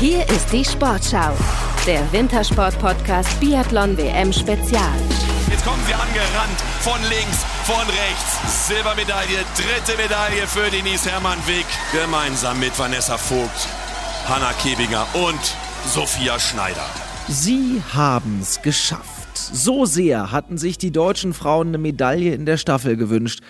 Hier ist die Sportschau, der Wintersport-Podcast Biathlon WM Spezial. Jetzt kommen sie angerannt, von links, von rechts. Silbermedaille, dritte Medaille für Denise Hermann-Wick, gemeinsam mit Vanessa Vogt, Hanna Kebinger und Sophia Schneider. Sie haben's geschafft. So sehr hatten sich die deutschen Frauen eine Medaille in der Staffel gewünscht.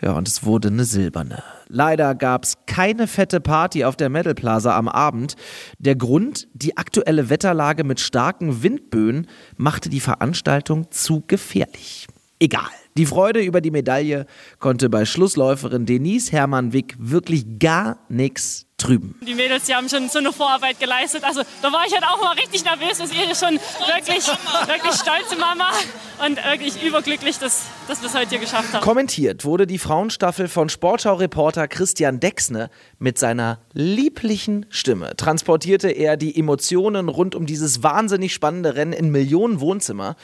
Ja, und es wurde eine silberne. Leider gab's keine fette Party auf der Medal Plaza am Abend. Der Grund, die aktuelle Wetterlage mit starken Windböen machte die Veranstaltung zu gefährlich. Egal. Die Freude über die Medaille konnte bei Schlussläuferin Denise Hermann-Wick wirklich gar nichts trüben. Die Mädels, die haben schon so eine Vorarbeit geleistet. Also da war ich halt auch mal richtig nervös. Das ist ihr schon wirklich, wirklich stolze Mama und wirklich überglücklich, dass, dass wir es heute hier geschafft haben. Kommentiert wurde die Frauenstaffel von Sportschau-Reporter Christian Dexne mit seiner lieblichen Stimme. Transportierte er die Emotionen rund um dieses wahnsinnig spannende Rennen in Millionen Wohnzimmer.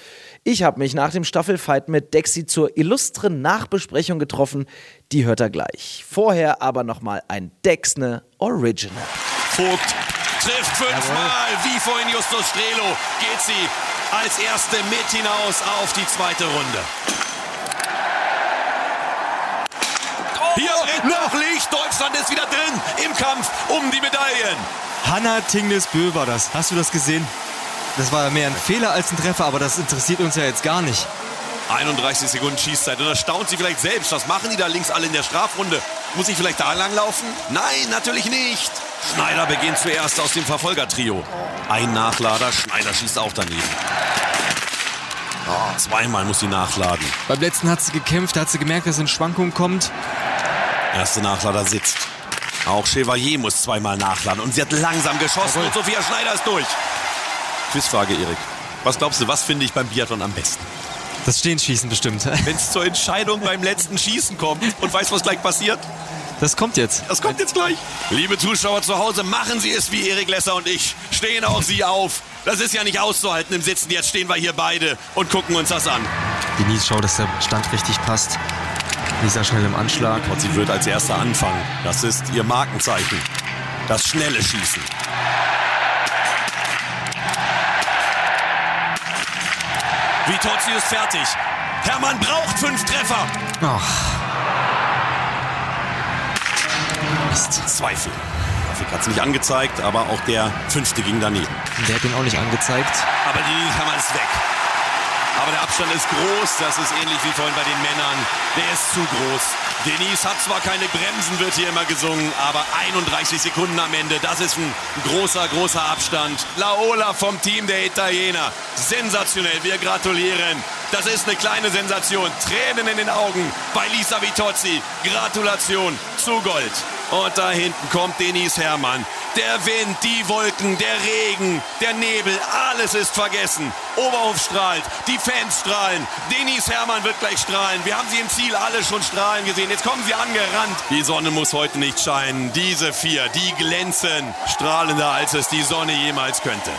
Ich habe mich nach dem Staffelfight mit Dexi zur illustren Nachbesprechung getroffen. Die hört er gleich. Vorher aber nochmal ein Dexne Original. Vogt trifft fünfmal, wie vorhin Justus Strelo, geht sie als erste mit hinaus auf die zweite Runde. Hier rennt noch Licht, Deutschland ist wieder drin im Kampf um die Medaillen. Hanna Tingnes-Bö war das. Hast du das gesehen? Das war mehr ein Fehler als ein Treffer, aber das interessiert uns ja jetzt gar nicht. 31 Sekunden Schießzeit. Und da staunt sie vielleicht selbst. Was machen die da links alle in der Strafrunde? Muss ich vielleicht da lang laufen? Nein, natürlich nicht. Schneider beginnt zuerst aus dem Verfolgertrio. Ein Nachlader, Schneider schießt auch daneben. Oh, zweimal muss sie nachladen. Beim letzten hat sie gekämpft, da hat sie gemerkt, dass in Schwankungen kommt. Erste Nachlader sitzt. Auch Chevalier muss zweimal nachladen. Und sie hat langsam geschossen Jawohl. und Sophia Schneider ist durch. Quizfrage, Erik. Was glaubst du, was finde ich beim Biathlon am besten? Das Stehenschießen bestimmt. Wenn es zur Entscheidung beim letzten Schießen kommt und weißt, was gleich passiert? Das kommt jetzt. Das kommt jetzt gleich. Liebe Zuschauer zu Hause, machen Sie es wie Erik Lesser und ich. Stehen auch Sie auf. Das ist ja nicht auszuhalten im Sitzen. Jetzt stehen wir hier beide und gucken uns das an. Denise schaut, dass der Stand richtig passt. Lisa schnell im Anschlag. Und sie wird als erster anfangen. Das ist ihr Markenzeichen. Das schnelle Schießen. Vitozzi ist fertig. Hermann braucht fünf Treffer. Ach. Mist. Zweifel. Grafik hat es nicht angezeigt, aber auch der fünfte ging daneben. Der hat ihn auch nicht angezeigt. Aber die Hammer ist weg. Aber der Abstand ist groß. Das ist ähnlich wie vorhin bei den Männern. Der ist zu groß. Denise hat zwar keine Bremsen, wird hier immer gesungen, aber 31 Sekunden am Ende. Das ist ein großer, großer Abstand. Laola vom Team der Italiener. Sensationell. Wir gratulieren. Das ist eine kleine Sensation. Tränen in den Augen bei Lisa Vitozzi. Gratulation zu Gold. Und da hinten kommt Denise Herrmann. Der Wind, die Wolken, der Regen, der Nebel, alles ist vergessen. Oberhof strahlt, die Fans strahlen. Denise Herrmann wird gleich strahlen. Wir haben sie im Ziel alle schon strahlen gesehen. Jetzt kommen sie angerannt. Die Sonne muss heute nicht scheinen. Diese vier, die glänzen strahlender, als es die Sonne jemals könnte.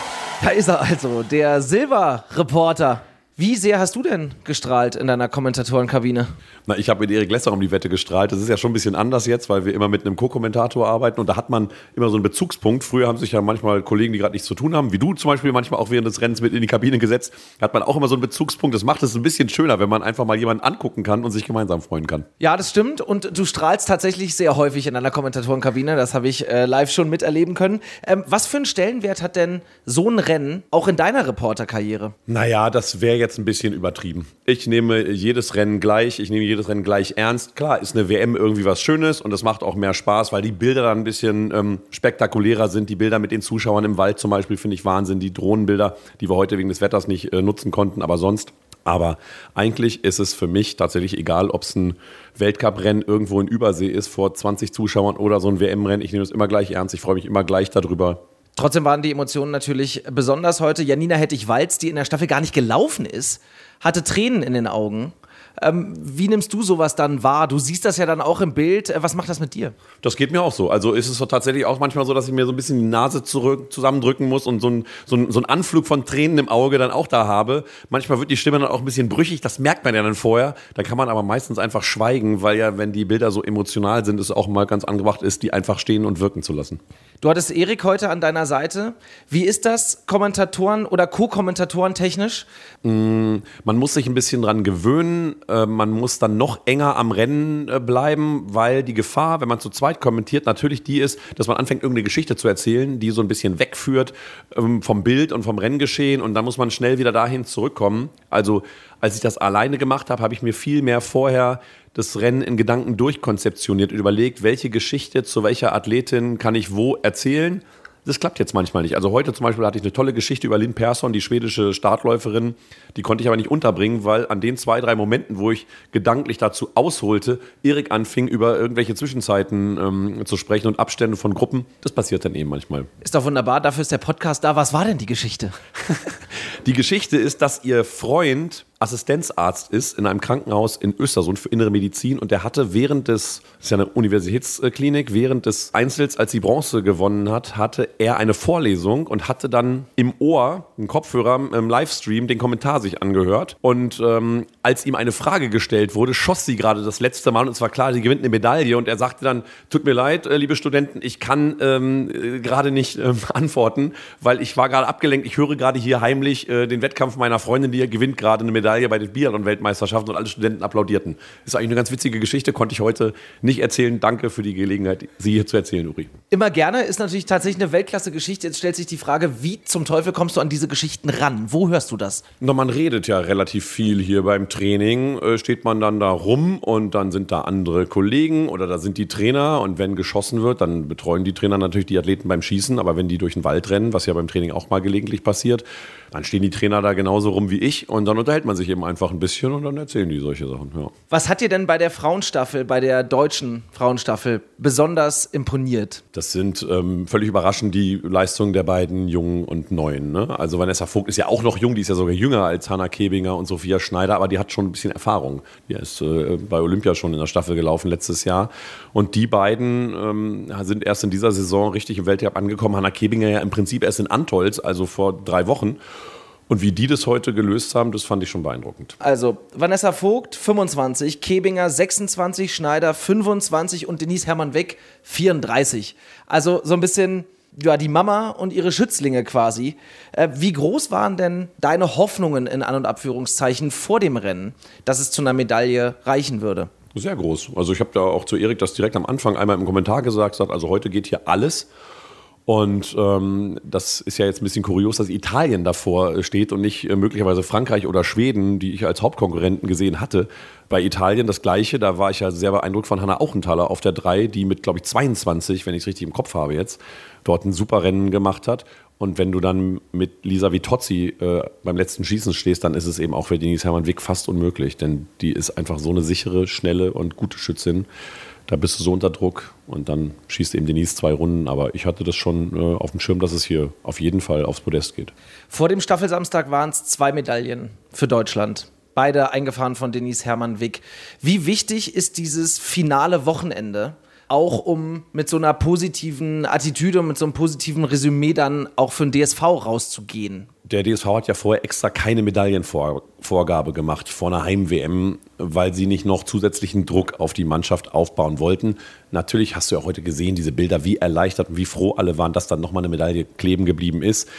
Da ist er also, der Silberreporter. Wie sehr hast du denn gestrahlt in deiner Kommentatorenkabine? Na, ich habe mit Erik Lesser um die Wette gestrahlt. Das ist ja schon ein bisschen anders jetzt, weil wir immer mit einem Co-Kommentator arbeiten und da hat man immer so einen Bezugspunkt. Früher haben sich ja manchmal Kollegen, die gerade nichts zu tun haben, wie du zum Beispiel manchmal auch während des Rennens mit in die Kabine gesetzt, hat man auch immer so einen Bezugspunkt. Das macht es ein bisschen schöner, wenn man einfach mal jemanden angucken kann und sich gemeinsam freuen kann. Ja, das stimmt. Und du strahlst tatsächlich sehr häufig in deiner Kommentatorenkabine. Das habe ich äh, live schon miterleben können. Ähm, was für einen Stellenwert hat denn so ein Rennen auch in deiner Reporterkarriere? Naja, das wäre jetzt ein bisschen übertrieben. Ich nehme jedes Rennen gleich, ich nehme jedes Rennen gleich ernst. Klar, ist eine WM irgendwie was Schönes und es macht auch mehr Spaß, weil die Bilder dann ein bisschen ähm, spektakulärer sind. Die Bilder mit den Zuschauern im Wald zum Beispiel finde ich Wahnsinn. Die Drohnenbilder, die wir heute wegen des Wetters nicht äh, nutzen konnten, aber sonst. Aber eigentlich ist es für mich tatsächlich egal, ob es ein Weltcuprennen irgendwo in Übersee ist vor 20 Zuschauern oder so ein WM-Rennen. Ich nehme es immer gleich ernst. Ich freue mich immer gleich darüber. Trotzdem waren die Emotionen natürlich besonders heute. Janina Hettich-Walz, die in der Staffel gar nicht gelaufen ist, hatte Tränen in den Augen. Ähm, wie nimmst du sowas dann wahr? Du siehst das ja dann auch im Bild. Äh, was macht das mit dir? Das geht mir auch so. Also ist es tatsächlich auch manchmal so, dass ich mir so ein bisschen die Nase zurück, zusammendrücken muss und so ein, so, ein, so ein Anflug von Tränen im Auge dann auch da habe. Manchmal wird die Stimme dann auch ein bisschen brüchig, das merkt man ja dann vorher. Da kann man aber meistens einfach schweigen, weil ja, wenn die Bilder so emotional sind, es auch mal ganz angebracht ist, die einfach stehen und wirken zu lassen. Du hattest Erik heute an deiner Seite. Wie ist das Kommentatoren oder Co-Kommentatoren technisch? Mm, man muss sich ein bisschen dran gewöhnen. Äh, man muss dann noch enger am Rennen äh, bleiben, weil die Gefahr, wenn man zu zweit kommentiert, natürlich die ist, dass man anfängt, irgendeine Geschichte zu erzählen, die so ein bisschen wegführt ähm, vom Bild und vom Renngeschehen. Und dann muss man schnell wieder dahin zurückkommen. Also als ich das alleine gemacht habe, habe ich mir viel mehr vorher das Rennen in Gedanken durchkonzeptioniert und überlegt, welche Geschichte zu welcher Athletin kann ich wo erzählen. Das klappt jetzt manchmal nicht. Also heute zum Beispiel hatte ich eine tolle Geschichte über Lynn Persson, die schwedische Startläuferin. Die konnte ich aber nicht unterbringen, weil an den zwei, drei Momenten, wo ich gedanklich dazu ausholte, Erik anfing, über irgendwelche Zwischenzeiten ähm, zu sprechen und Abstände von Gruppen. Das passiert dann eben manchmal. Ist doch wunderbar, dafür ist der Podcast da. Was war denn die Geschichte? die Geschichte ist, dass ihr Freund Assistenzarzt ist in einem Krankenhaus in Östersund für innere Medizin und der hatte während des, das ist ja eine Universitätsklinik, während des Einzels, als sie Bronze gewonnen hat, hatte er eine Vorlesung und hatte dann im Ohr, einen Kopfhörer im Livestream, den Kommentar sich angehört. Und ähm, als ihm eine Frage gestellt wurde, schoss sie gerade das letzte Mal und es war klar, sie gewinnt eine Medaille. Und er sagte dann, tut mir leid, äh, liebe Studenten, ich kann ähm, äh, gerade nicht ähm, antworten, weil ich war gerade abgelenkt, ich höre gerade hier heimlich äh, den Wettkampf meiner Freundin, die gewinnt gerade eine Medaille Medaille bei den Biathlon-Weltmeisterschaften und alle Studenten applaudierten. Das ist eigentlich eine ganz witzige Geschichte, konnte ich heute nicht erzählen. Danke für die Gelegenheit, sie hier zu erzählen, Uri. Immer gerne, ist natürlich tatsächlich eine Weltklasse-Geschichte. Jetzt stellt sich die Frage, wie zum Teufel kommst du an diese Geschichten ran? Wo hörst du das? Na, man redet ja relativ viel hier beim Training. Äh, steht man dann da rum und dann sind da andere Kollegen oder da sind die Trainer und wenn geschossen wird, dann betreuen die Trainer natürlich die Athleten beim Schießen, aber wenn die durch den Wald rennen, was ja beim Training auch mal gelegentlich passiert, dann stehen die Trainer da genauso rum wie ich und dann unterhält man sich eben einfach ein bisschen und dann erzählen die solche Sachen. Ja. Was hat dir denn bei der Frauenstaffel, bei der deutschen Frauenstaffel besonders imponiert? Das sind ähm, völlig überraschend die Leistungen der beiden Jungen und Neuen. Ne? Also Vanessa Vogt ist ja auch noch jung, die ist ja sogar jünger als Hanna Kebinger und Sophia Schneider, aber die hat schon ein bisschen Erfahrung. Die ist äh, bei Olympia schon in der Staffel gelaufen letztes Jahr. Und die beiden ähm, sind erst in dieser Saison richtig im Weltcup angekommen. Hanna Kebinger ja im Prinzip erst in Antolz, also vor drei Wochen. Und wie die das heute gelöst haben, das fand ich schon beeindruckend. Also Vanessa Vogt 25, Kebinger 26, Schneider 25 und Denise Hermann Weg 34. Also so ein bisschen ja, die Mama und ihre Schützlinge quasi. Äh, wie groß waren denn deine Hoffnungen in An- und Abführungszeichen vor dem Rennen, dass es zu einer Medaille reichen würde? Sehr groß. Also ich habe da auch zu Erik das direkt am Anfang einmal im Kommentar gesagt, sagt, also heute geht hier alles. Und ähm, das ist ja jetzt ein bisschen kurios, dass Italien davor steht und nicht äh, möglicherweise Frankreich oder Schweden, die ich als Hauptkonkurrenten gesehen hatte. Bei Italien das Gleiche, da war ich ja sehr beeindruckt von Hanna Auchenthaler auf der 3, die mit, glaube ich, 22, wenn ich es richtig im Kopf habe jetzt, dort ein super Rennen gemacht hat. Und wenn du dann mit Lisa Vitozzi äh, beim letzten Schießen stehst, dann ist es eben auch für Denise Hermann Wick fast unmöglich, denn die ist einfach so eine sichere, schnelle und gute Schützin da bist du so unter Druck und dann schießt eben Denise zwei Runden. Aber ich hatte das schon äh, auf dem Schirm, dass es hier auf jeden Fall aufs Podest geht. Vor dem Staffelsamstag waren es zwei Medaillen für Deutschland. Beide eingefahren von Denise Hermann Wick. Wie wichtig ist dieses finale Wochenende? Auch um mit so einer positiven Attitüde und mit so einem positiven Resümee dann auch für den DSV rauszugehen der DSV hat ja vorher extra keine Medaillenvorgabe gemacht vor einer Heim-WM, weil sie nicht noch zusätzlichen Druck auf die Mannschaft aufbauen wollten. Natürlich hast du ja heute gesehen, diese Bilder, wie erleichtert und wie froh alle waren, dass dann nochmal eine Medaille kleben geblieben ist.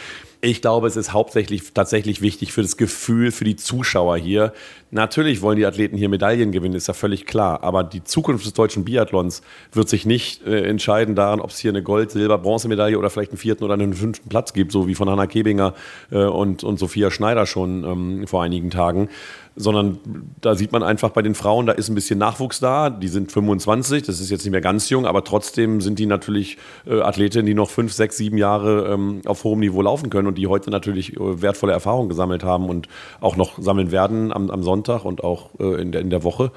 Ich glaube, es ist hauptsächlich tatsächlich wichtig für das Gefühl, für die Zuschauer hier. Natürlich wollen die Athleten hier Medaillen gewinnen, ist ja völlig klar. Aber die Zukunft des deutschen Biathlons wird sich nicht äh, entscheiden daran, ob es hier eine Gold-, Silber-, Bronzemedaille oder vielleicht einen vierten oder einen fünften Platz gibt, so wie von Hanna Kebinger äh, und, und Sophia Schneider schon ähm, vor einigen Tagen sondern da sieht man einfach bei den Frauen, da ist ein bisschen Nachwuchs da. Die sind 25, das ist jetzt nicht mehr ganz jung, aber trotzdem sind die natürlich äh, Athletinnen, die noch fünf, sechs, sieben Jahre ähm, auf hohem Niveau laufen können und die heute natürlich äh, wertvolle Erfahrungen gesammelt haben und auch noch sammeln werden am, am Sonntag und auch äh, in, der, in der Woche.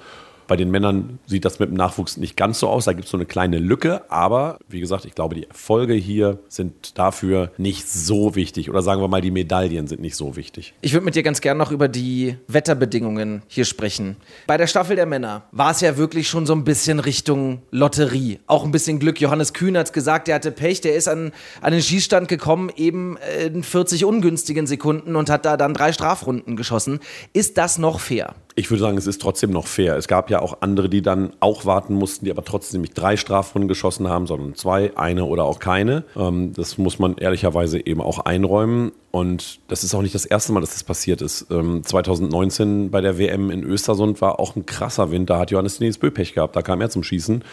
Bei den Männern sieht das mit dem Nachwuchs nicht ganz so aus. Da gibt es so eine kleine Lücke. Aber wie gesagt, ich glaube, die Erfolge hier sind dafür nicht so wichtig. Oder sagen wir mal, die Medaillen sind nicht so wichtig. Ich würde mit dir ganz gern noch über die Wetterbedingungen hier sprechen. Bei der Staffel der Männer war es ja wirklich schon so ein bisschen Richtung Lotterie. Auch ein bisschen Glück. Johannes Kühn hat es gesagt, der hatte Pech. Der ist an, an den Schießstand gekommen, eben in 40 ungünstigen Sekunden und hat da dann drei Strafrunden geschossen. Ist das noch fair? Ich würde sagen, es ist trotzdem noch fair. Es gab ja auch andere, die dann auch warten mussten, die aber trotzdem nicht drei Strafrunden geschossen haben, sondern zwei, eine oder auch keine. Ähm, das muss man ehrlicherweise eben auch einräumen. Und das ist auch nicht das erste Mal, dass das passiert ist. 2019 ähm, bei der WM in Östersund war auch ein krasser Wind. Da hat Johannes Nils Pech gehabt. Da kam er zum Schießen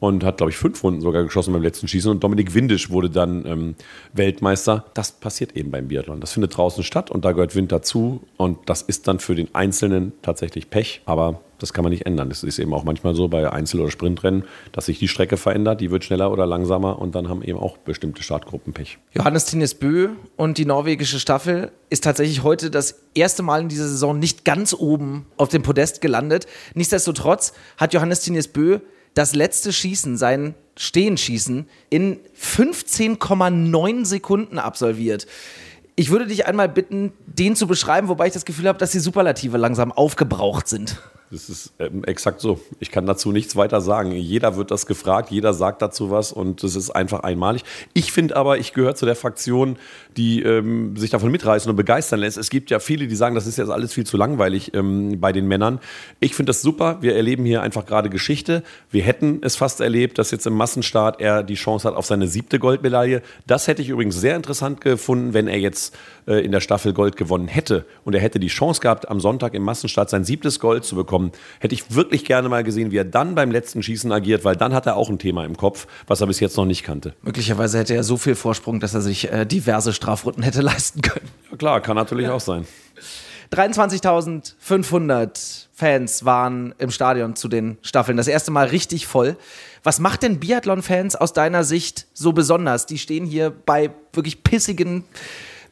und hat, glaube ich, fünf Runden sogar geschossen beim letzten Schießen. Und Dominik Windisch wurde dann ähm, Weltmeister. Das passiert eben beim Biathlon. Das findet draußen statt und da gehört Wind dazu. Und das ist dann für den Einzelnen tatsächlich Pech. Aber das kann man nicht ändern. Es ist eben auch manchmal so bei Einzel- oder Sprintrennen, dass sich die Strecke verändert, die wird schneller oder langsamer und dann haben eben auch bestimmte Startgruppen Pech. Johannes Tinnes Bö und die norwegische Staffel ist tatsächlich heute das erste Mal in dieser Saison nicht ganz oben auf dem Podest gelandet. Nichtsdestotrotz hat Johannes Tinnes Bö das letzte Schießen, sein Stehenschießen, in 15,9 Sekunden absolviert. Ich würde dich einmal bitten, den zu beschreiben, wobei ich das Gefühl habe, dass die Superlative langsam aufgebraucht sind. Das ist ähm, exakt so. Ich kann dazu nichts weiter sagen. Jeder wird das gefragt, jeder sagt dazu was und das ist einfach einmalig. Ich finde aber, ich gehöre zu der Fraktion, die ähm, sich davon mitreißen und begeistern lässt. Es gibt ja viele, die sagen, das ist jetzt alles viel zu langweilig ähm, bei den Männern. Ich finde das super. Wir erleben hier einfach gerade Geschichte. Wir hätten es fast erlebt, dass jetzt im Massenstart er die Chance hat auf seine siebte Goldmedaille. Das hätte ich übrigens sehr interessant gefunden, wenn er jetzt äh, in der Staffel Gold gewonnen hätte und er hätte die Chance gehabt, am Sonntag im Massenstart sein siebtes Gold zu bekommen bekommen. Hätte ich wirklich gerne mal gesehen, wie er dann beim letzten Schießen agiert, weil dann hat er auch ein Thema im Kopf, was er bis jetzt noch nicht kannte. Möglicherweise hätte er so viel Vorsprung, dass er sich äh, diverse Strafrunden hätte leisten können. Ja, klar, kann natürlich ja. auch sein. 23.500 Fans waren im Stadion zu den Staffeln. Das erste Mal richtig voll. Was macht denn Biathlon-Fans aus deiner Sicht so besonders? Die stehen hier bei wirklich pissigen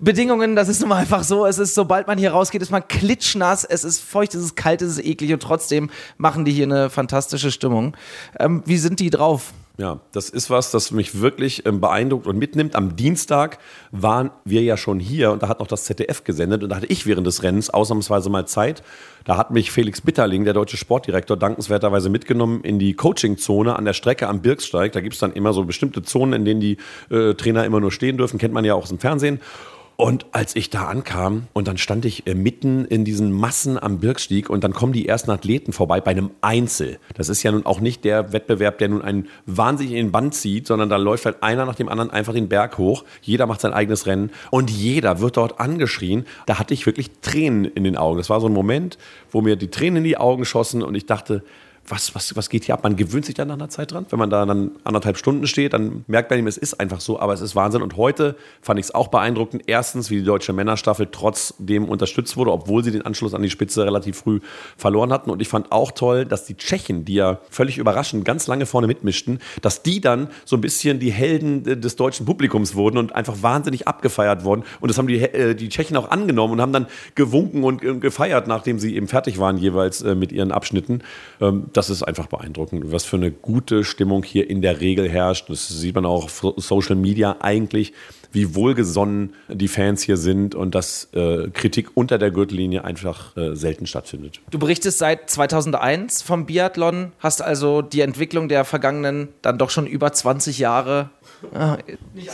Bedingungen, das ist nun mal einfach so. Es ist, sobald man hier rausgeht, ist man klitschnass, es ist feucht, es ist kalt, es ist eklig und trotzdem machen die hier eine fantastische Stimmung. Ähm, wie sind die drauf? Ja, das ist was, das mich wirklich ähm, beeindruckt und mitnimmt. Am Dienstag waren wir ja schon hier und da hat noch das ZDF gesendet und da hatte ich während des Rennens ausnahmsweise mal Zeit. Da hat mich Felix Bitterling, der deutsche Sportdirektor, dankenswerterweise mitgenommen in die Coachingzone an der Strecke am Birksteig. Da gibt es dann immer so bestimmte Zonen, in denen die äh, Trainer immer nur stehen dürfen, kennt man ja auch aus dem Fernsehen. Und als ich da ankam und dann stand ich äh, mitten in diesen Massen am Birkstieg und dann kommen die ersten Athleten vorbei bei einem Einzel. Das ist ja nun auch nicht der Wettbewerb, der nun einen wahnsinnig in den Band zieht, sondern da läuft halt einer nach dem anderen einfach den Berg hoch. Jeder macht sein eigenes Rennen und jeder wird dort angeschrien. Da hatte ich wirklich Tränen in den Augen. Das war so ein Moment, wo mir die Tränen in die Augen schossen und ich dachte, was, was, was geht hier ab? Man gewöhnt sich dann nach einer Zeit dran. Wenn man da dann anderthalb Stunden steht, dann merkt man ihm, es ist einfach so, aber es ist Wahnsinn. Und heute fand ich es auch beeindruckend. Erstens, wie die deutsche Männerstaffel trotzdem unterstützt wurde, obwohl sie den Anschluss an die Spitze relativ früh verloren hatten. Und ich fand auch toll, dass die Tschechen, die ja völlig überraschend ganz lange vorne mitmischten, dass die dann so ein bisschen die Helden des deutschen Publikums wurden und einfach wahnsinnig abgefeiert wurden. Und das haben die, äh, die Tschechen auch angenommen und haben dann gewunken und gefeiert, nachdem sie eben fertig waren jeweils äh, mit ihren Abschnitten. Ähm, das ist einfach beeindruckend, was für eine gute Stimmung hier in der Regel herrscht. Das sieht man auch auf Social Media eigentlich, wie wohlgesonnen die Fans hier sind und dass äh, Kritik unter der Gürtellinie einfach äh, selten stattfindet. Du berichtest seit 2001 vom Biathlon, hast also die Entwicklung der vergangenen dann doch schon über 20 Jahre Ah,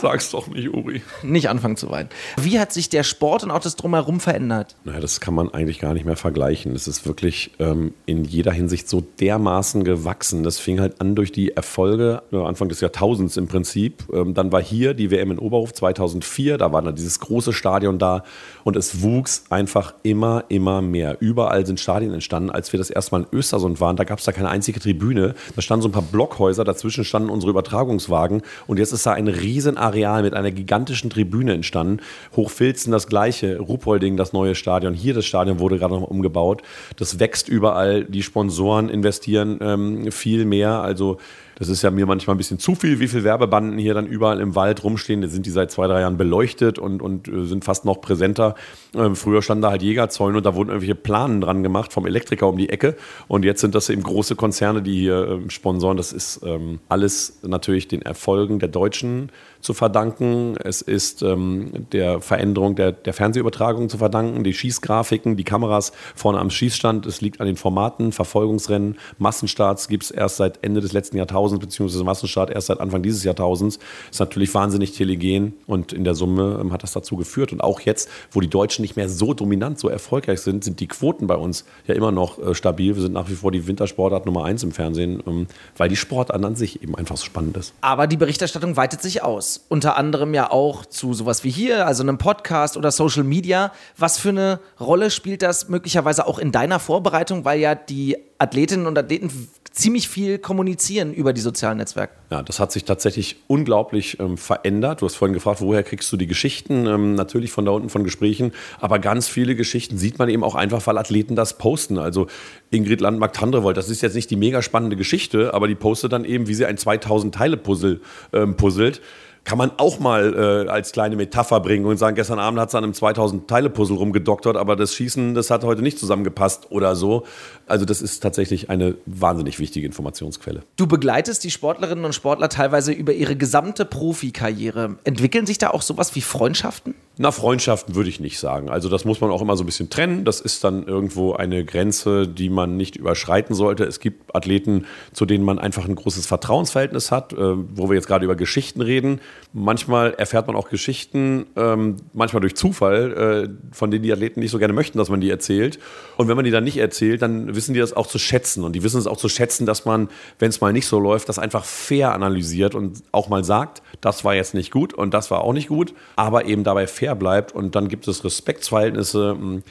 Sag's doch nicht, Uri. Nicht anfangen zu weinen. Wie hat sich der Sport und auch das Drumherum verändert? Naja, das kann man eigentlich gar nicht mehr vergleichen. Es ist wirklich ähm, in jeder Hinsicht so dermaßen gewachsen. Das fing halt an durch die Erfolge Anfang des Jahrtausends im Prinzip. Ähm, dann war hier die WM in Oberhof 2004. Da war dann dieses große Stadion da und es wuchs einfach immer, immer mehr. Überall sind Stadien entstanden. Als wir das erste Mal in Östersund waren, da gab es da keine einzige Tribüne. Da standen so ein paar Blockhäuser, dazwischen standen unsere Übertragungswagen und jetzt ist da ein Riesenareal mit einer gigantischen Tribüne entstanden. Hochfilzen das gleiche, Ruhpolding das neue Stadion. Hier das Stadion wurde gerade noch umgebaut. Das wächst überall. Die Sponsoren investieren ähm, viel mehr. Also Das ist ja mir manchmal ein bisschen zu viel, wie viele Werbebanden hier dann überall im Wald rumstehen. Da sind die seit zwei, drei Jahren beleuchtet und, und äh, sind fast noch präsenter. Ähm, früher standen da halt Jägerzäune und da wurden irgendwelche Planen dran gemacht vom Elektriker um die Ecke. Und jetzt sind das eben große Konzerne, die hier ähm, sponsoren. Das ist ähm, alles natürlich den Erfolgen der Deutschen zu verdanken. Es ist ähm, der Veränderung der, der Fernsehübertragung zu verdanken, die Schießgrafiken, die Kameras vorne am Schießstand. Es liegt an den Formaten, Verfolgungsrennen, Massenstarts gibt es erst seit Ende des letzten Jahrtausends, beziehungsweise Massenstart erst seit Anfang dieses Jahrtausends. Ist natürlich wahnsinnig telegen und in der Summe ähm, hat das dazu geführt. Und auch jetzt, wo die Deutschen nicht mehr so dominant, so erfolgreich sind, sind die Quoten bei uns ja immer noch äh, stabil. Wir sind nach wie vor die Wintersportart Nummer eins im Fernsehen, ähm, weil die Sportart an sich eben einfach so spannend ist. Aber die Berichterstattung weitet sich aus unter anderem ja auch zu sowas wie hier, also einem Podcast oder Social Media. Was für eine Rolle spielt das möglicherweise auch in deiner Vorbereitung, weil ja die Athletinnen und Athleten ziemlich viel kommunizieren über die sozialen Netzwerke. Ja, das hat sich tatsächlich unglaublich ähm, verändert. Du hast vorhin gefragt, woher kriegst du die Geschichten? Ähm, natürlich von da unten von Gesprächen, aber ganz viele Geschichten sieht man eben auch einfach, weil Athleten das posten. Also Ingrid Landmark-Tandrevold, das ist jetzt nicht die mega spannende Geschichte, aber die postet dann eben, wie sie ein 2000-Teile-Puzzle ähm, puzzelt kann man auch mal äh, als kleine Metapher bringen und sagen, gestern Abend hat es an einem 2000-Teile-Puzzle rumgedoktert, aber das Schießen, das hat heute nicht zusammengepasst oder so. Also das ist tatsächlich eine wahnsinnig wichtige Informationsquelle. Du begleitest die Sportlerinnen und Sportler teilweise über ihre gesamte Profikarriere. Entwickeln sich da auch sowas wie Freundschaften? Na, Freundschaften würde ich nicht sagen. Also das muss man auch immer so ein bisschen trennen. Das ist dann irgendwo eine Grenze, die man nicht überschreiten sollte. Es gibt Athleten, zu denen man einfach ein großes Vertrauensverhältnis hat, äh, wo wir jetzt gerade über Geschichten reden. Manchmal erfährt man auch Geschichten, ähm, manchmal durch Zufall, äh, von denen die Athleten nicht so gerne möchten, dass man die erzählt. Und wenn man die dann nicht erzählt, dann wissen die das auch zu schätzen. Und die wissen es auch zu schätzen, dass man, wenn es mal nicht so läuft, das einfach fair analysiert und auch mal sagt, das war jetzt nicht gut und das war auch nicht gut, aber eben dabei fair bleibt. Und dann gibt es Respektsverhältnisse. Hm,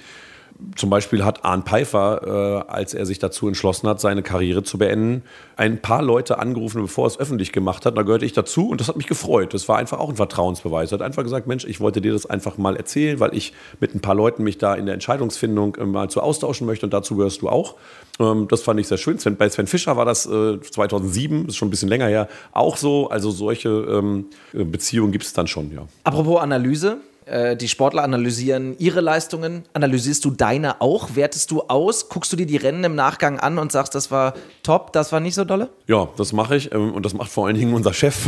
zum Beispiel hat Arne Pfeiffer, äh, als er sich dazu entschlossen hat, seine Karriere zu beenden, ein paar Leute angerufen, bevor er es öffentlich gemacht hat. Da gehörte ich dazu und das hat mich gefreut. Das war einfach auch ein Vertrauensbeweis. Er hat einfach gesagt, Mensch, ich wollte dir das einfach mal erzählen, weil ich mit ein paar Leuten mich da in der Entscheidungsfindung äh, mal zu austauschen möchte und dazu gehörst du auch. Ähm, das fand ich sehr schön. Sven, bei Sven Fischer war das äh, 2007, ist schon ein bisschen länger her, auch so. Also solche ähm, Beziehungen gibt es dann schon, ja. Apropos Analyse, äh, die Sportler analysieren ihre Leistungen. Analysierst du deine auch? Wertest du aus? Guckst du dir die Rennen im Nachgang an und sagst, das war top, das war nicht so dolle? Ja, das mache ich. Ähm, und das macht vor allen Dingen unser Chef,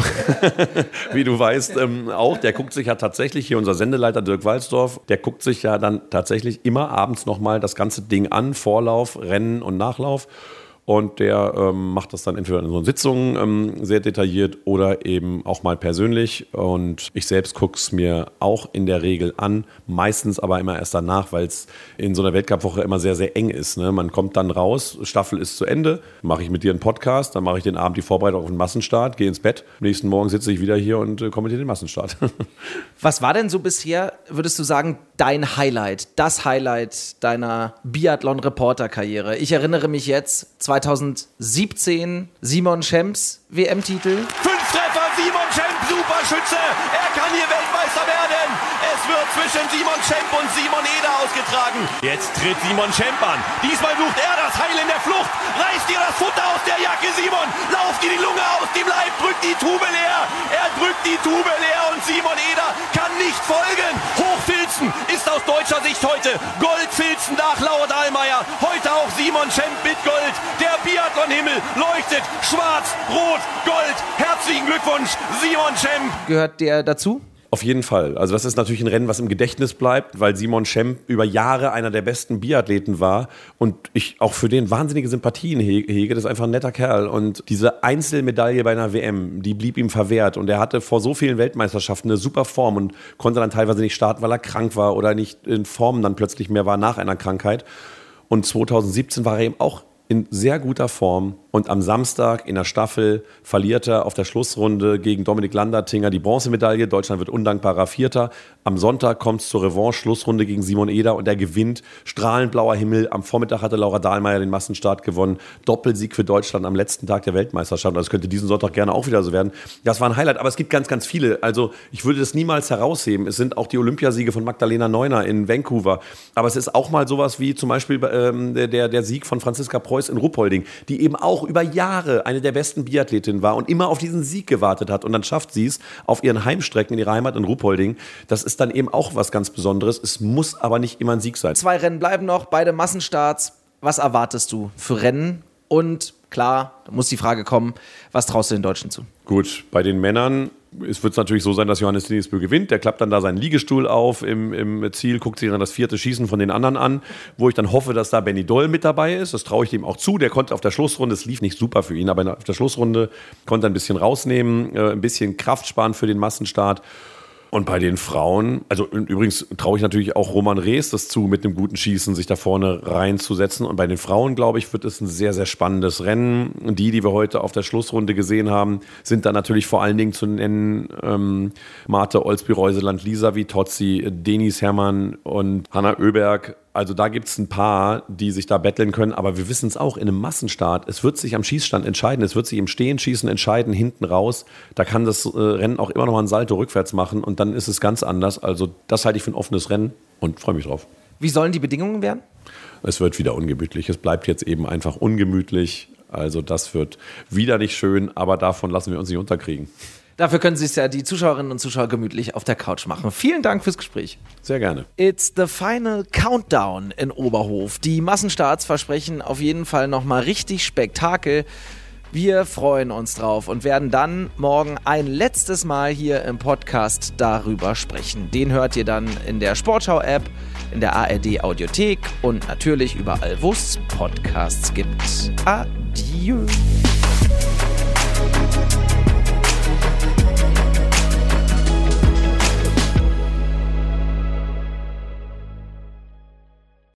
wie du weißt, ähm, auch. Der guckt sich ja tatsächlich, hier unser Sendeleiter Dirk Walzdorf, der guckt sich ja dann tatsächlich immer abends nochmal das ganze Ding an. Vorlauf, Rennen und Nachlauf. Und der ähm, macht das dann entweder in so Sitzungen ähm, sehr detailliert oder eben auch mal persönlich. Und ich selbst gucke es mir auch in der Regel an, meistens aber immer erst danach, weil es in so einer Weltcup-Woche immer sehr, sehr eng ist. Ne? Man kommt dann raus, Staffel ist zu Ende, mache ich mit dir einen Podcast, dann mache ich den Abend die Vorbereitung auf den Massenstart, gehe ins Bett. Am nächsten Morgen sitze ich wieder hier und äh, kommentiere den Massenstart. Was war denn so bisher, würdest du sagen, dein Highlight, das Highlight deiner Biathlon-Reporter-Karriere? Ich erinnere mich jetzt, 2017 Simon Schemps WM-Titel. Fünf Treffer, Simon Schemp, Superschütze. Er kann hier wird zwischen Simon Schemp und Simon Eder ausgetragen. Jetzt tritt Simon Schemp an. Diesmal sucht er das Heil in der Flucht. Reißt dir das Futter aus der Jacke, Simon. Lauft dir die Lunge aus dem Leib, drückt die Tube leer. Er drückt die Tube leer und Simon Eder kann nicht folgen. Hochfilzen ist aus deutscher Sicht heute Goldfilzen nach Laut Allmeier. Heute auch Simon Schemp mit Gold. Der Biathlon-Himmel leuchtet schwarz, rot, gold. Herzlichen Glückwunsch, Simon Schemp. Gehört der dazu? Auf jeden Fall. Also das ist natürlich ein Rennen, was im Gedächtnis bleibt, weil Simon Schemp über Jahre einer der besten Biathleten war und ich auch für den wahnsinnige Sympathien hege. Das ist einfach ein netter Kerl. Und diese Einzelmedaille bei einer WM, die blieb ihm verwehrt. Und er hatte vor so vielen Weltmeisterschaften eine super Form und konnte dann teilweise nicht starten, weil er krank war oder nicht in Form dann plötzlich mehr war nach einer Krankheit. Und 2017 war er eben auch in sehr guter Form und am Samstag in der Staffel verliert er auf der Schlussrunde gegen Dominik Landertinger die Bronzemedaille. Deutschland wird undankbarer Vierter. Am Sonntag kommt es zur Revanche-Schlussrunde gegen Simon Eder und er gewinnt. Strahlend blauer Himmel. Am Vormittag hatte Laura Dahlmeier den Massenstart gewonnen. Doppelsieg für Deutschland am letzten Tag der Weltmeisterschaft. Das könnte diesen Sonntag gerne auch wieder so werden. Das war ein Highlight, aber es gibt ganz, ganz viele. Also ich würde das niemals herausheben. Es sind auch die Olympiasiege von Magdalena Neuner in Vancouver. Aber es ist auch mal sowas wie zum Beispiel ähm, der, der Sieg von Franziska Preuß in Ruppolding, die eben auch über Jahre eine der besten Biathletinnen war und immer auf diesen Sieg gewartet hat. Und dann schafft sie es auf ihren Heimstrecken in ihrer Heimat in Ruppolding. Das ist dann eben auch was ganz Besonderes. Es muss aber nicht immer ein Sieg sein. Zwei Rennen bleiben noch, beide Massenstarts. Was erwartest du für Rennen? Und klar, da muss die Frage kommen, was traust du den Deutschen zu? Gut, bei den Männern es wird natürlich so sein, dass Johannes Dinisbö gewinnt. Der klappt dann da seinen Liegestuhl auf im, im, Ziel, guckt sich dann das vierte Schießen von den anderen an, wo ich dann hoffe, dass da Benny Doll mit dabei ist. Das traue ich dem auch zu. Der konnte auf der Schlussrunde, es lief nicht super für ihn, aber auf der Schlussrunde konnte er ein bisschen rausnehmen, äh, ein bisschen Kraft sparen für den Massenstart. Und bei den Frauen, also übrigens traue ich natürlich auch Roman Rees das zu, mit einem guten Schießen sich da vorne reinzusetzen. Und bei den Frauen, glaube ich, wird es ein sehr, sehr spannendes Rennen. Die, die wir heute auf der Schlussrunde gesehen haben, sind da natürlich vor allen Dingen zu nennen ähm, Marte Olsby-Reuseland, Lisa Vitozzi, Denis Hermann und Hanna Oeberg. Also da gibt es ein paar, die sich da betteln können, aber wir wissen es auch, in einem Massenstart, es wird sich am Schießstand entscheiden, es wird sich im Stehenschießen entscheiden, hinten raus. Da kann das äh, Rennen auch immer noch mal ein Salto rückwärts machen und dann ist es ganz anders. Also das halte ich für ein offenes Rennen und freue mich drauf. Wie sollen die Bedingungen werden? Es wird wieder ungemütlich. Es bleibt jetzt eben einfach ungemütlich. Also das wird wieder nicht schön, aber davon lassen wir uns nicht unterkriegen. Dafür können sich ja die Zuschauerinnen und Zuschauer gemütlich auf der Couch machen. Vielen Dank fürs Gespräch. Sehr gerne. It's the final countdown in Oberhof. Die Massenstarts versprechen auf jeden Fall nochmal richtig Spektakel. Wir freuen uns drauf und werden dann morgen ein letztes Mal hier im Podcast darüber sprechen. Den hört ihr dann in der Sportschau-App, in der ARD-Audiothek und natürlich überall, wo es Podcasts gibt. Adieu.